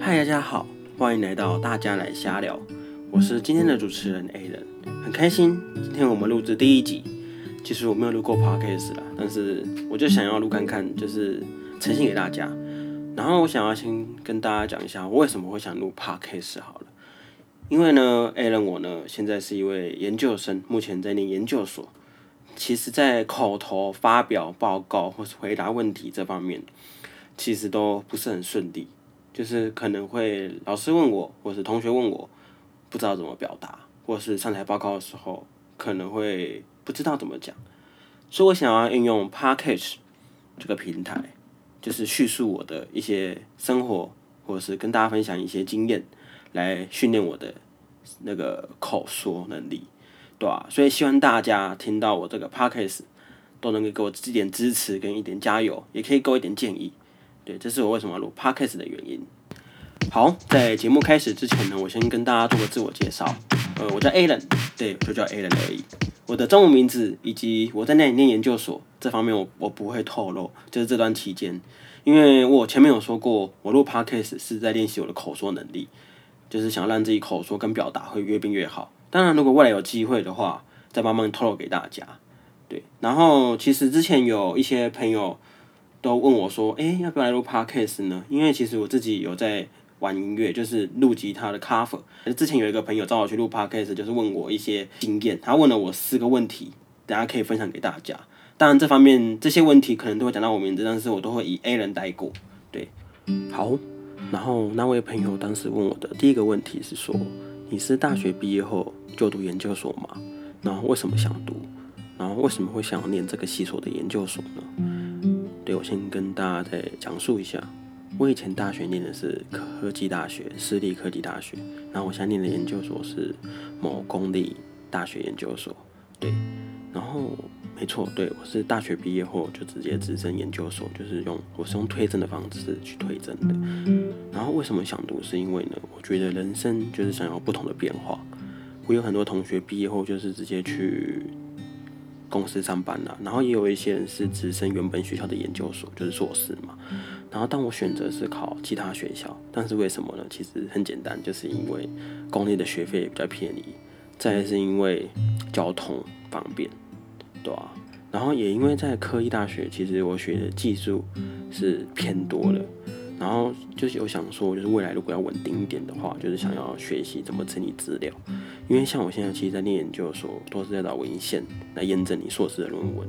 嗨，大家好，欢迎来到大家来瞎聊，我是今天的主持人 A 人，很开心今天我们录制第一集。其实我没有录过 podcast 啦，但是我就想要录看看，就是呈现给大家。然后我想要先跟大家讲一下，为什么会想录 podcast 好了。因为呢，A 人我呢现在是一位研究生，目前在念研究所。其实，在口头发表报告或是回答问题这方面，其实都不是很顺利。就是可能会老师问我，或是同学问我，不知道怎么表达，或是上台报告的时候，可能会不知道怎么讲。所以我想要运用 Podcast 这个平台，就是叙述我的一些生活，或者是跟大家分享一些经验，来训练我的那个口说能力，对吧？所以希望大家听到我这个 Podcast 都能够给我一点支持跟一点加油，也可以给我一点建议。对，这是我为什么录 podcast 的原因。好，在节目开始之前呢，我先跟大家做个自我介绍。呃，我叫 Alan，对，就叫 Alan 而已。我的中文名字以及我在那里念研究所这方面，我我不会透露。就是这段期间，因为我前面有说过，我录 podcast 是在练习我的口说能力，就是想让自己口说跟表达会越变越好。当然，如果未来有机会的话，再慢慢透露给大家。对，然后其实之前有一些朋友。都问我说：“哎，要不要来录 podcast 呢？”因为其实我自己有在玩音乐，就是录吉他的 cover。之前有一个朋友找我去录 podcast，就是问我一些经验。他问了我四个问题，等下可以分享给大家。当然，这方面这些问题可能都会讲到我名字，但是我都会以 A 人带过。对，好。然后那位朋友当时问我的第一个问题是说：“你是大学毕业后就读研究所吗？然后为什么想读？然后为什么会想要念这个系所的研究所呢？”对，我先跟大家再讲述一下，我以前大学念的是科技大学，私立科技大学，然后我现在念的研究所是某公立大学研究所，对，然后没错，对我是大学毕业后就直接直升研究所，就是用我是用推甄的方式去推甄的，然后为什么想读？是因为呢，我觉得人生就是想要不同的变化，我有很多同学毕业后就是直接去。公司上班了，然后也有一些人是直升原本学校的研究所，就是硕士嘛。然后但我选择是考其他学校，但是为什么呢？其实很简单，就是因为公立的学费比较便宜，再是因为交通方便，对吧？然后也因为在科技大学，其实我学的技术是偏多的。然后就是有想说，就是未来如果要稳定一点的话，就是想要学习怎么整理资料。因为像我现在其实，在念研究所，都是在找文献来验证你硕士的论文。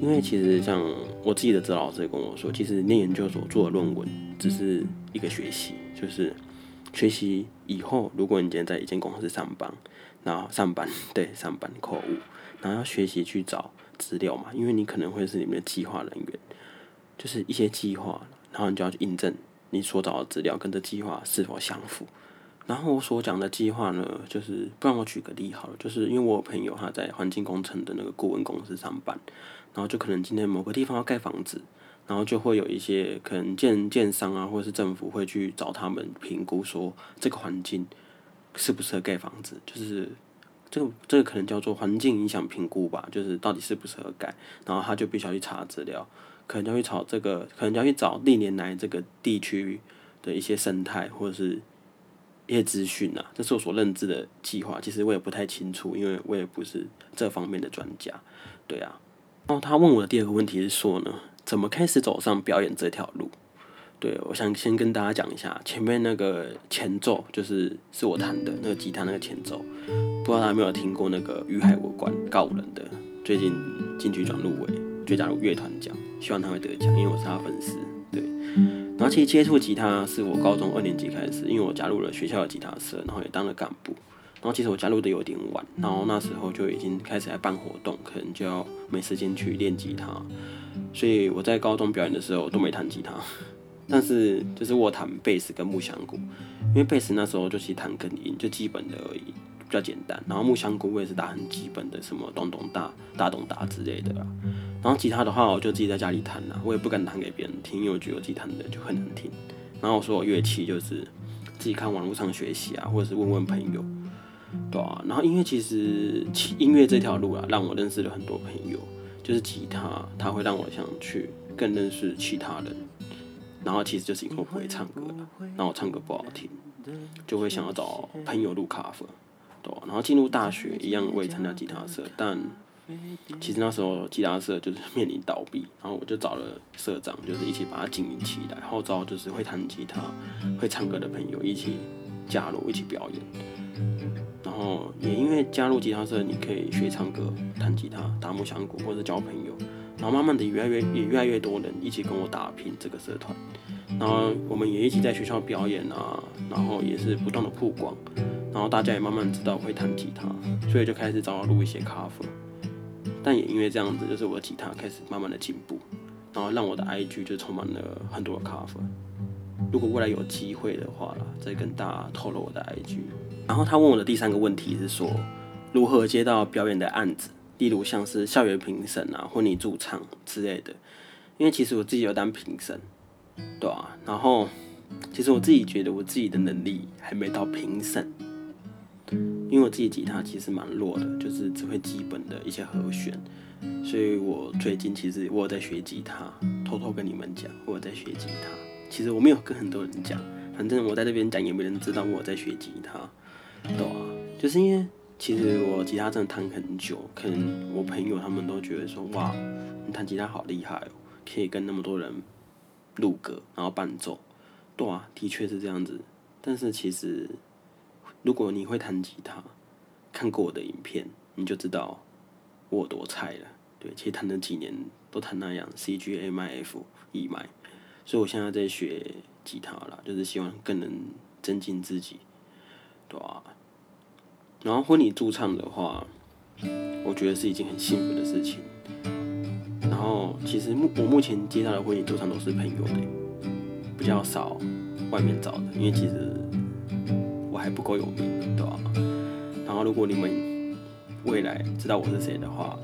因为其实像我自己的指导老师也跟我说，其实念研究所做的论文只是一个学习，就是学习以后，如果你今天在一间公司上班，然后上班对上班口误，然后要学习去找资料嘛，因为你可能会是里面的计划人员，就是一些计划。然后你就要去印证你所找的资料跟这计划是否相符。然后我所讲的计划呢，就是不然我举个例好了，就是因为我有朋友他在环境工程的那个顾问公司上班，然后就可能今天某个地方要盖房子，然后就会有一些可能建建商啊，或者是政府会去找他们评估说这个环境适不适合盖房子，就是这个这个可能叫做环境影响评估吧，就是到底适不适合盖，然后他就必须要去查资料。可能就会找这个，可能就要去找历年来这个地区的一些生态或者是一些资讯啊，这是我所认知的计划。其实我也不太清楚，因为我也不是这方面的专家。对啊，然后他问我的第二个问题是说呢，怎么开始走上表演这条路？对，我想先跟大家讲一下，前面那个前奏就是是我弹的那个吉他那个前奏，不知道大家有没有听过那个《与海无关》告人的，最近金曲奖入围。最佳乐团奖，希望他会得奖，因为我是他粉丝。对，然后其实接触吉他是我高中二年级开始，因为我加入了学校的吉他社，然后也当了干部。然后其实我加入的有点晚，然后那时候就已经开始来办活动，可能就要没时间去练吉他，所以我在高中表演的时候都没弹吉他，但是就是我弹贝斯跟木箱鼓，因为贝斯那时候就其实弹根音，就基本的而已。比较简单，然后木香菇我也是打很基本的，什么咚咚大、大咚大之类的啦。然后吉他的话，我就自己在家里弹啦，我也不敢弹给别人听，因为我觉得我自己弹的就很难听。然后我说我乐器就是自己看网络上学习啊，或者是问问朋友，对啊。然后因为其实音乐这条路啊，让我认识了很多朋友，就是吉他，它会让我想去更认识其他人。然后其实就是因为我不会唱歌了，然后我唱歌不好听，就会想要找朋友录 cover，然后进入大学一样，我也参加吉他社，但其实那时候吉他社就是面临倒闭，然后我就找了社长，就是一起把它经营起来，号召就是会弹吉他、会唱歌的朋友一起加入，一起表演。然后也因为加入吉他社，你可以学唱歌、弹吉他、打木响鼓或者交朋友。然后慢慢的越来越也越来越多人一起跟我打拼这个社团，然后我们也一起在学校表演啊，然后也是不断的曝光，然后大家也慢慢知道会弹吉他，所以就开始找我录一些 cover。但也因为这样子，就是我的吉他开始慢慢的进步，然后让我的 IG 就充满了很多的 cover。如果未来有机会的话啦，再跟大家透露我的 IG。然后他问我的第三个问题是说，如何接到表演的案子？例如像是校园评审啊、婚礼驻唱之类的，因为其实我自己有当评审，对啊，然后其实我自己觉得我自己的能力还没到评审，因为我自己吉他其实蛮弱的，就是只会基本的一些和弦，所以我最近其实我有在学吉他，偷偷跟你们讲我有在学吉他，其实我没有跟很多人讲，反正我在这边讲也没人知道我在学吉他，对啊，就是因为。其实我吉他真的弹很久，可能我朋友他们都觉得说，哇，你弹吉他好厉害哦，可以跟那么多人录歌，然后伴奏，对啊，的确是这样子。但是其实，如果你会弹吉他，看过我的影片，你就知道我多菜了。对，其实弹了几年都弹那样，C G A M F E 麦，所以我现在在学吉他了，就是希望更能增进自己，对啊。然后婚礼驻唱的话，我觉得是一件很幸福的事情。然后其实目我目前接到的婚礼驻唱都是朋友的，比较少外面找的，因为其实还不够有名，对吧？然后如果你们未来知道我是谁的话，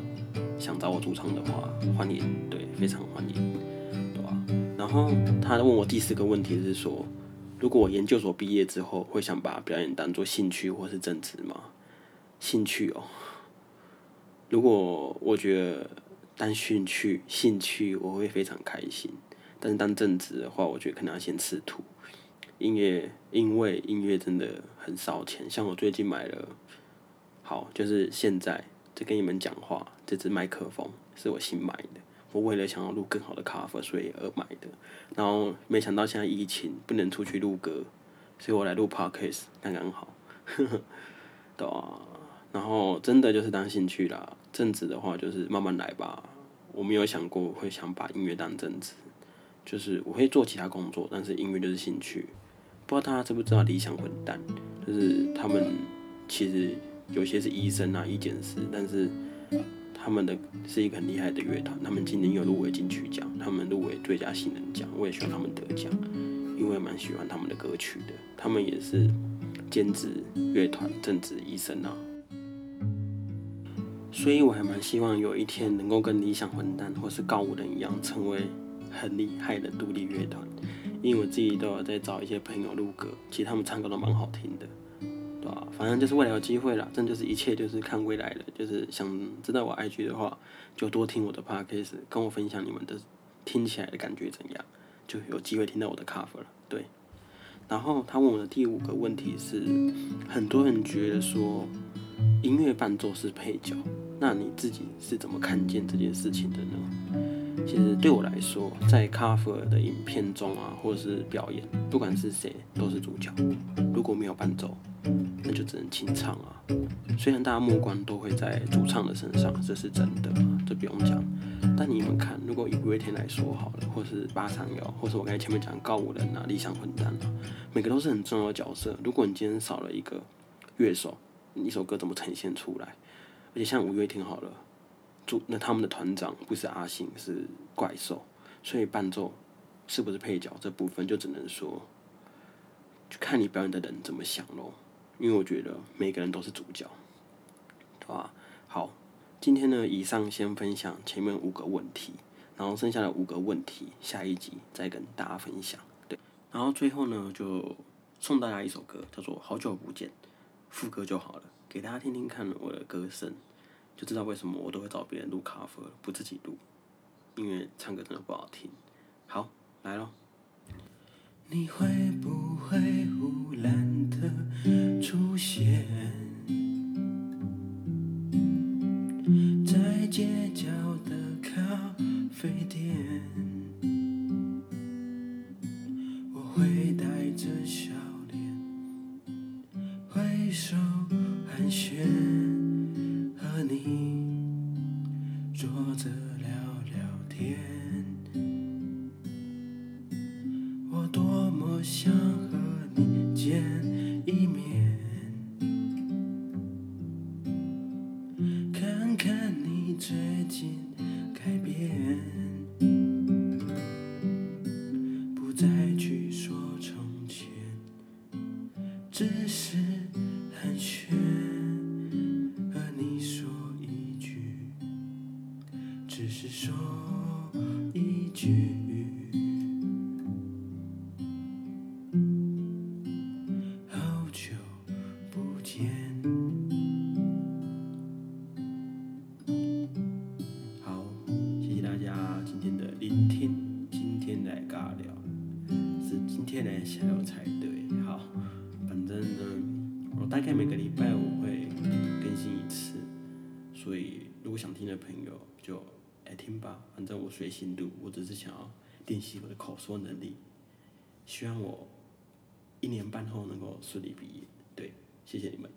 想找我驻唱的话，欢迎，对，非常欢迎，对吧？然后他问我第四个问题是说。如果我研究所毕业之后，会想把表演当做兴趣或是正职吗？兴趣哦。如果我觉得当兴趣，兴趣我会非常开心。但是当正职的话，我觉得可能要先吃土。音乐，因为音乐真的很烧钱。像我最近买了，好，就是现在在跟你们讲话，这支麦克风是我新买的。我为了想要录更好的 cover，所以而买的。然后没想到现在疫情不能出去录歌，所以我来录 podcast 刚刚好，对啊。然后真的就是当兴趣啦，正职的话就是慢慢来吧。我没有想过会想把音乐当正职，就是我会做其他工作，但是音乐就是兴趣。不知道大家知不知道理想混蛋，就是他们其实有些是医生啊、医检师，但是。他们的是一个很厉害的乐团，他们今年有入围金曲奖，他们入围最佳新人奖，我也希望他们得奖，因为蛮喜欢他们的歌曲的。他们也是兼职乐团、正职医生啊，所以我还蛮希望有一天能够跟理想混蛋或是告五人一样，成为很厉害的独立乐团。因为我自己都有在找一些朋友录歌，其实他们唱歌都蛮好听的。对吧？反正就是未来有机会了，真就是一切就是看未来了。就是想知道我 IG 的话，就多听我的 Podcast，跟我分享你们的听起来的感觉怎样，就有机会听到我的 cover 了。对。然后他问我的第五个问题是，很多人觉得说音乐伴奏是配角，那你自己是怎么看见这件事情的呢？其实对我来说，在 cover 的影片中啊，或者是表演，不管是谁都是主角。如果没有伴奏，那就只能清唱啊。虽然大家目光都会在主唱的身上，这是真的，这不用讲。但你们看，如果以五月天来说好了，或是八三幺，或是我刚才前面讲告五人啊、理想混蛋啊，每个都是很重要的角色。如果你今天少了一个乐手，一首歌怎么呈现出来？而且像五月天好了，主那他们的团长不是阿信，是怪兽，所以伴奏是不是配角这部分就只能说，就看你表演的人怎么想喽。因为我觉得每个人都是主角，对吧？好，今天呢，以上先分享前面五个问题，然后剩下的五个问题，下一集再跟大家分享。对，然后最后呢，就送大家一首歌，叫做《好久不见》，副歌就好了，给大家听听看我的歌声，就知道为什么我都会找别人录咖啡不自己录，因为唱歌真的不好听。好，来喽。你会不会忽然的出现？再见一面，看看你最近改变，不再去说从前，只是寒暄，和你说一句，只是说一句。才对。好，反正呢，我大概每个礼拜我会更新一次，所以如果想听的朋友就来听吧。反正我随心录，我只是想要练习我的口说能力，希望我。一年半后能够顺利毕业，对，谢谢你们。